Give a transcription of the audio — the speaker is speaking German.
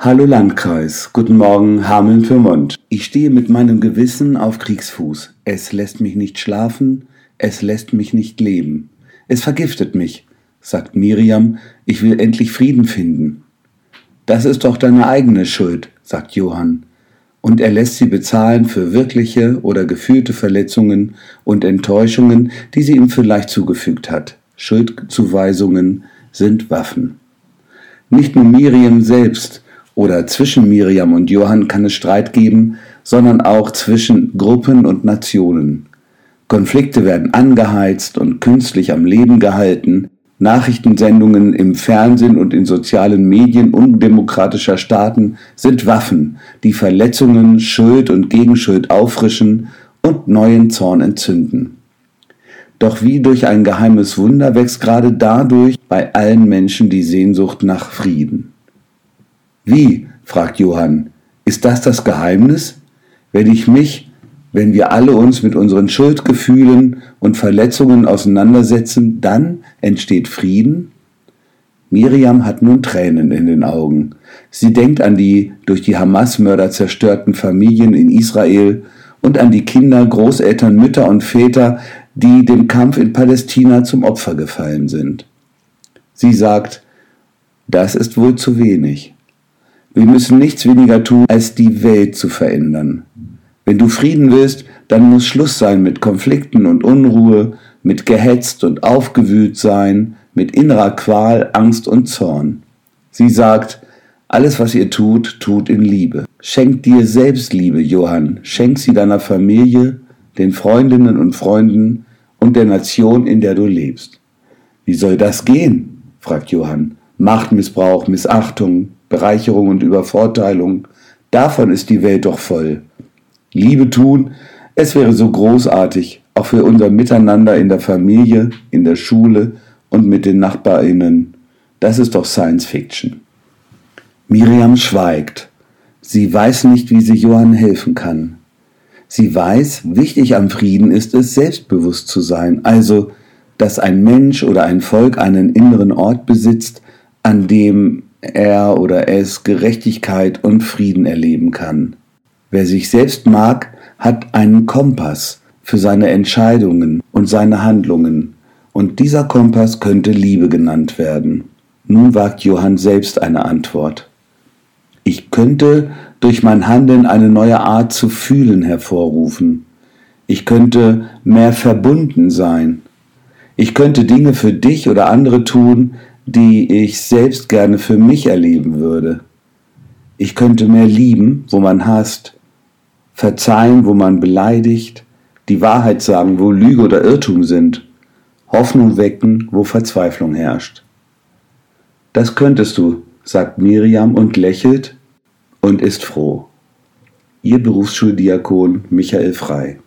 Hallo Landkreis, guten Morgen Hameln-Pyrmont. Ich stehe mit meinem Gewissen auf Kriegsfuß. Es lässt mich nicht schlafen, es lässt mich nicht leben. Es vergiftet mich, sagt Miriam, ich will endlich Frieden finden. Das ist doch deine eigene Schuld, sagt Johann. Und er lässt sie bezahlen für wirkliche oder gefühlte Verletzungen und Enttäuschungen, die sie ihm vielleicht zugefügt hat. Schuldzuweisungen sind Waffen. Nicht nur Miriam selbst, oder zwischen Miriam und Johann kann es Streit geben, sondern auch zwischen Gruppen und Nationen. Konflikte werden angeheizt und künstlich am Leben gehalten, Nachrichtensendungen im Fernsehen und in sozialen Medien undemokratischer Staaten sind Waffen, die Verletzungen, Schuld und Gegenschuld auffrischen und neuen Zorn entzünden. Doch wie durch ein geheimes Wunder wächst gerade dadurch bei allen Menschen die Sehnsucht nach Frieden. Wie? fragt Johann. Ist das das Geheimnis? Wenn ich mich, wenn wir alle uns mit unseren Schuldgefühlen und Verletzungen auseinandersetzen, dann entsteht Frieden? Miriam hat nun Tränen in den Augen. Sie denkt an die durch die Hamas-Mörder zerstörten Familien in Israel und an die Kinder, Großeltern, Mütter und Väter, die dem Kampf in Palästina zum Opfer gefallen sind. Sie sagt, das ist wohl zu wenig. Wir müssen nichts weniger tun, als die Welt zu verändern. Wenn du Frieden willst, dann muss Schluss sein mit Konflikten und Unruhe, mit gehetzt und aufgewühlt sein, mit innerer Qual, Angst und Zorn. Sie sagt, alles, was ihr tut, tut in Liebe. Schenk dir Selbstliebe, Johann. Schenk sie deiner Familie, den Freundinnen und Freunden und der Nation, in der du lebst. Wie soll das gehen? fragt Johann. Machtmissbrauch, Missachtung, Bereicherung und Übervorteilung, davon ist die Welt doch voll. Liebe tun, es wäre so großartig, auch für unser Miteinander in der Familie, in der Schule und mit den Nachbarinnen. Das ist doch Science Fiction. Miriam schweigt. Sie weiß nicht, wie sie Johann helfen kann. Sie weiß, wichtig am Frieden ist es, selbstbewusst zu sein, also, dass ein Mensch oder ein Volk einen inneren Ort besitzt, an dem er oder es Gerechtigkeit und Frieden erleben kann. Wer sich selbst mag, hat einen Kompass für seine Entscheidungen und seine Handlungen, und dieser Kompass könnte Liebe genannt werden. Nun wagt Johann selbst eine Antwort. Ich könnte durch mein Handeln eine neue Art zu fühlen hervorrufen. Ich könnte mehr verbunden sein. Ich könnte Dinge für dich oder andere tun, die ich selbst gerne für mich erleben würde. Ich könnte mehr lieben, wo man hasst, verzeihen, wo man beleidigt, die Wahrheit sagen, wo Lüge oder Irrtum sind, Hoffnung wecken, wo Verzweiflung herrscht. Das könntest du, sagt Miriam und lächelt und ist froh. Ihr Berufsschuldiakon Michael Frei.